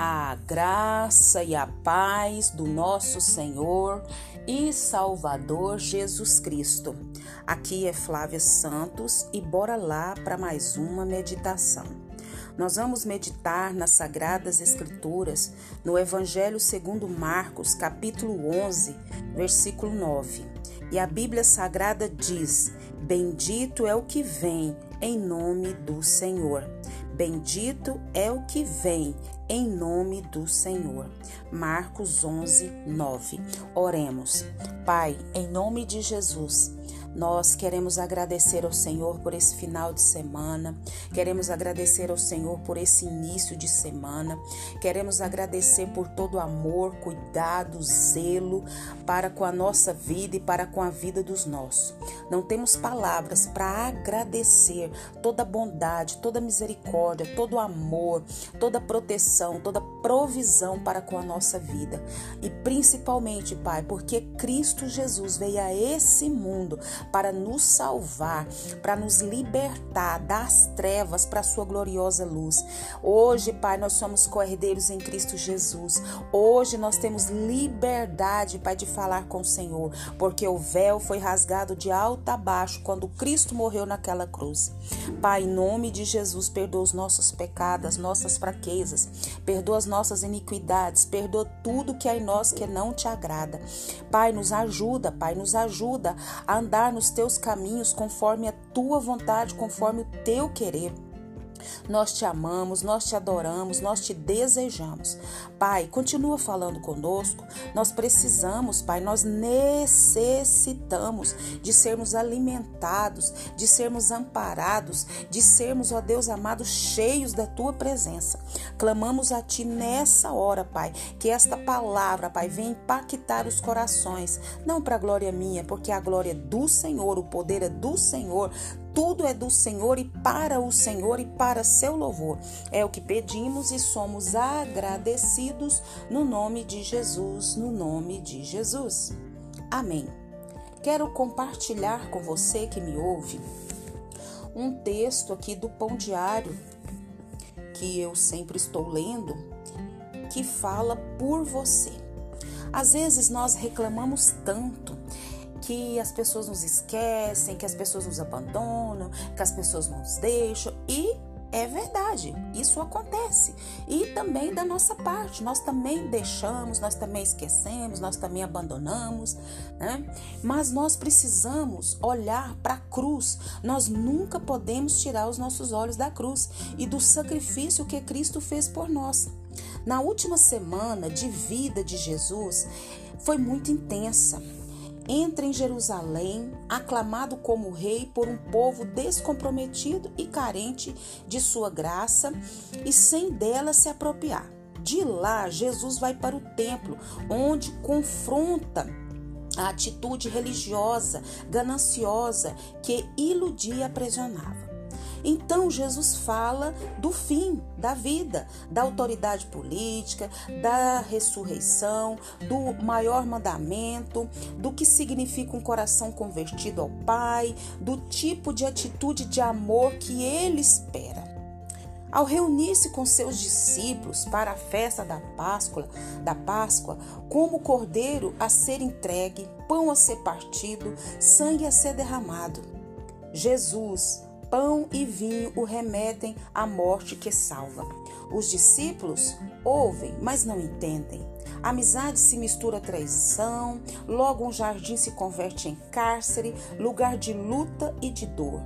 a graça e a paz do nosso Senhor e Salvador Jesus Cristo. Aqui é Flávia Santos e bora lá para mais uma meditação. Nós vamos meditar nas Sagradas Escrituras, no Evangelho segundo Marcos, capítulo 11, versículo 9. E a Bíblia Sagrada diz: Bendito é o que vem em nome do Senhor. Bendito é o que vem em nome do Senhor. Marcos 11, 9. Oremos. Pai, em nome de Jesus. Nós queremos agradecer ao Senhor por esse final de semana, queremos agradecer ao Senhor por esse início de semana, queremos agradecer por todo o amor, cuidado, zelo para com a nossa vida e para com a vida dos nossos. Não temos palavras para agradecer toda a bondade, toda a misericórdia, todo o amor, toda a proteção, toda a provisão para com a nossa vida. E principalmente, Pai, porque Cristo Jesus veio a esse mundo para nos salvar, para nos libertar das trevas para a sua gloriosa luz. Hoje, Pai, nós somos cordeiros em Cristo Jesus. Hoje nós temos liberdade, Pai, de falar com o Senhor, porque o véu foi rasgado de alto a baixo quando Cristo morreu naquela cruz. Pai, em nome de Jesus, perdoa os nossos pecados, nossas fraquezas, perdoa as nossas iniquidades, perdoa tudo que há em nós que não te agrada. Pai, nos ajuda, Pai, nos ajuda a andar nos teus caminhos conforme a tua vontade, conforme o teu querer. Nós te amamos, nós te adoramos, nós te desejamos. Pai, continua falando conosco. Nós precisamos, Pai, nós necessitamos de sermos alimentados, de sermos amparados, de sermos, ó Deus amado, cheios da tua presença. Clamamos a ti nessa hora, Pai, que esta palavra, Pai, venha impactar os corações, não para a glória minha, porque a glória é do Senhor, o poder é do Senhor tudo é do Senhor e para o Senhor e para seu louvor. É o que pedimos e somos agradecidos no nome de Jesus, no nome de Jesus. Amém. Quero compartilhar com você que me ouve um texto aqui do Pão Diário que eu sempre estou lendo, que fala por você. Às vezes nós reclamamos tanto que as pessoas nos esquecem, que as pessoas nos abandonam, que as pessoas nos deixam e é verdade, isso acontece. E também da nossa parte, nós também deixamos, nós também esquecemos, nós também abandonamos, né? Mas nós precisamos olhar para a cruz. Nós nunca podemos tirar os nossos olhos da cruz e do sacrifício que Cristo fez por nós. Na última semana de vida de Jesus foi muito intensa entra em Jerusalém, aclamado como rei por um povo descomprometido e carente de sua graça e sem dela se apropriar. De lá, Jesus vai para o templo, onde confronta a atitude religiosa, gananciosa que iludia e aprisionava. Então Jesus fala do fim da vida, da autoridade política, da ressurreição, do maior mandamento, do que significa um coração convertido ao Pai, do tipo de atitude de amor que ele espera. Ao reunir-se com seus discípulos para a festa da Páscoa, da Páscoa, como cordeiro a ser entregue, pão a ser partido, sangue a ser derramado, Jesus pão e vinho o remetem à morte que salva. Os discípulos ouvem, mas não entendem. A amizade se mistura à traição, logo um jardim se converte em cárcere, lugar de luta e de dor.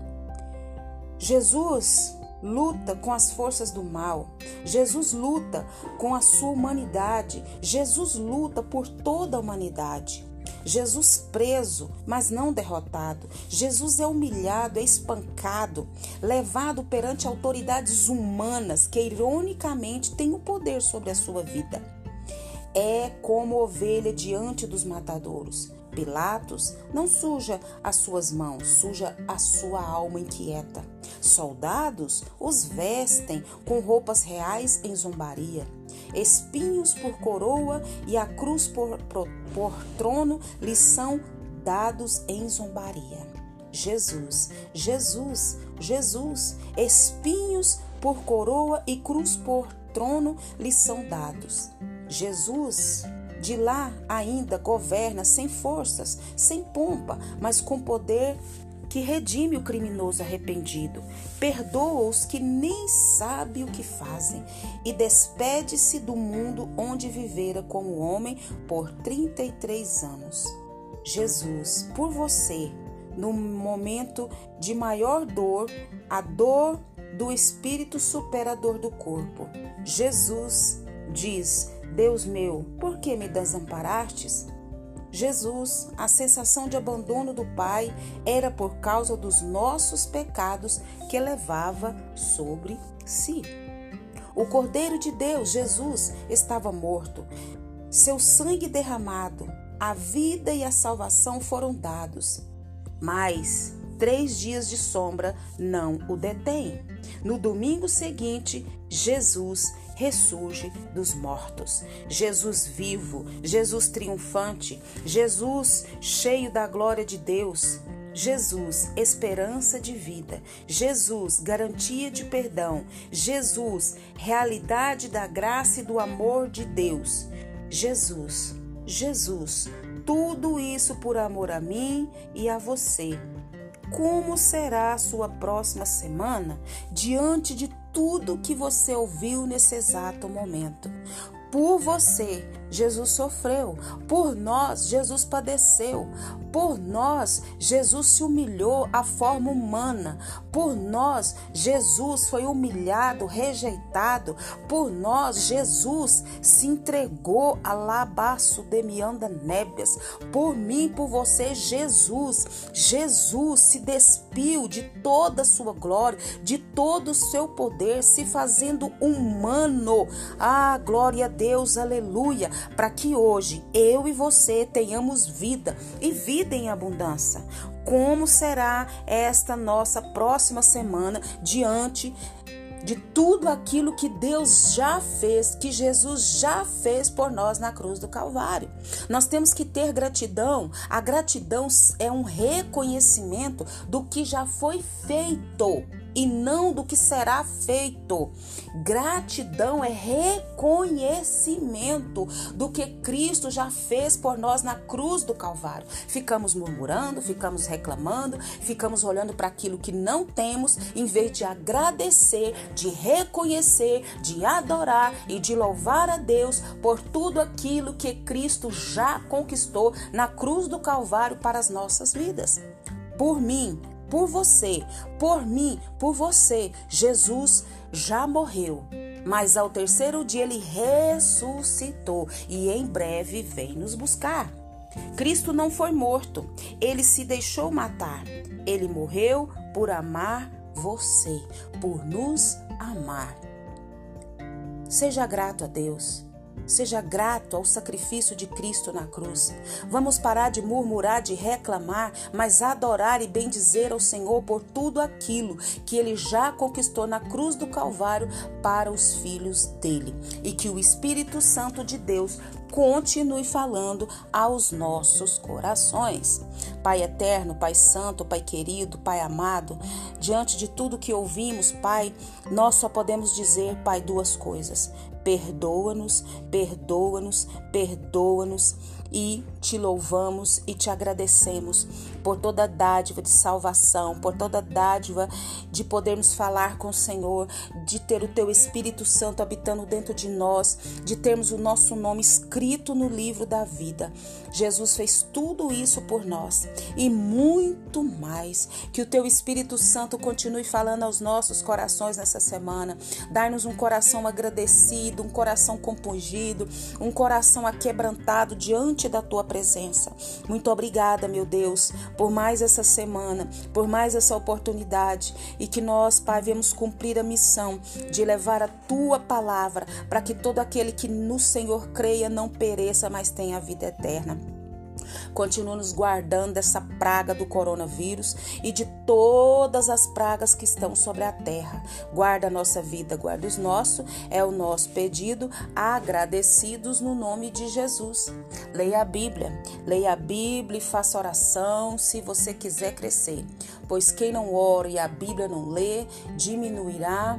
Jesus luta com as forças do mal. Jesus luta com a sua humanidade. Jesus luta por toda a humanidade. Jesus preso, mas não derrotado. Jesus é humilhado, é espancado, levado perante autoridades humanas que, ironicamente, têm o poder sobre a sua vida. É como ovelha diante dos matadouros. Pilatos não suja as suas mãos, suja a sua alma inquieta. Soldados os vestem com roupas reais em zombaria espinhos por coroa e a cruz por, por, por trono lhes são dados em zombaria. Jesus, Jesus, Jesus, espinhos por coroa e cruz por trono lhe são dados. Jesus de lá ainda governa sem forças, sem pompa, mas com poder que redime o criminoso arrependido, perdoa os que nem sabem o que fazem e despede-se do mundo onde vivera como homem por 33 anos. Jesus, por você, no momento de maior dor, a dor do espírito supera a dor do corpo. Jesus diz: Deus meu, por que me desamparastes? Jesus, a sensação de abandono do Pai era por causa dos nossos pecados que levava sobre si. O Cordeiro de Deus, Jesus, estava morto. Seu sangue derramado, a vida e a salvação foram dados. Mas três dias de sombra não o detém. No domingo seguinte, Jesus ressurge dos mortos. Jesus vivo, Jesus triunfante, Jesus cheio da glória de Deus. Jesus, esperança de vida. Jesus, garantia de perdão. Jesus, realidade da graça e do amor de Deus. Jesus, Jesus, tudo isso por amor a mim e a você. Como será a sua próxima semana diante de tudo que você ouviu nesse exato momento? Por você, Jesus sofreu. Por nós, Jesus padeceu. Por nós, Jesus se humilhou à forma humana. Por nós, Jesus foi humilhado, rejeitado. Por nós, Jesus se entregou a labaço de mianda nébias. Por mim, por você, Jesus. Jesus se despiu de toda a sua glória, de todo o seu poder, se fazendo humano. Ah, glória a Deus, aleluia para que hoje eu e você tenhamos vida e vida em abundância. Como será esta nossa próxima semana diante de tudo aquilo que Deus já fez, que Jesus já fez por nós na cruz do Calvário. Nós temos que ter gratidão. A gratidão é um reconhecimento do que já foi feito e não do que será feito. Gratidão é reconhecimento do que Cristo já fez por nós na cruz do Calvário. Ficamos murmurando, ficamos reclamando, ficamos olhando para aquilo que não temos, em vez de agradecer, de reconhecer, de adorar e de louvar a Deus por tudo aquilo que Cristo já conquistou na cruz do Calvário para as nossas vidas. Por mim, por você, por mim, por você. Jesus já morreu, mas ao terceiro dia ele ressuscitou e em breve vem nos buscar. Cristo não foi morto, ele se deixou matar. Ele morreu por amar você, por nos amar. Seja grato a Deus. Seja grato ao sacrifício de Cristo na cruz. Vamos parar de murmurar, de reclamar, mas adorar e bendizer ao Senhor por tudo aquilo que ele já conquistou na cruz do Calvário para os filhos dele. E que o Espírito Santo de Deus continue falando aos nossos corações. Pai eterno, Pai santo, Pai querido, Pai amado, diante de tudo que ouvimos, Pai, nós só podemos dizer, Pai, duas coisas. Perdoa-nos, perdoa-nos, perdoa-nos e te louvamos e te agradecemos por toda dádiva de salvação, por toda dádiva de podermos falar com o Senhor, de ter o teu Espírito Santo habitando dentro de nós, de termos o nosso nome escrito no livro da vida. Jesus fez tudo isso por nós e muito mais. Que o teu Espírito Santo continue falando aos nossos corações nessa semana. Dar-nos um coração agradecido, um coração compungido, um coração aquebrantado diante da tua presença. Muito obrigada, meu Deus, por mais essa semana, por mais essa oportunidade e que nós, Pai, viemos cumprir a missão de levar a tua palavra para que todo aquele que no Senhor creia não pereça, mas tenha a vida eterna. Continua nos guardando dessa praga do coronavírus e de todas as pragas que estão sobre a terra. Guarda a nossa vida, guarda os nossos, é o nosso pedido, agradecidos no nome de Jesus. Leia a Bíblia, leia a Bíblia e faça oração se você quiser crescer, pois quem não ora e a Bíblia não lê, diminuirá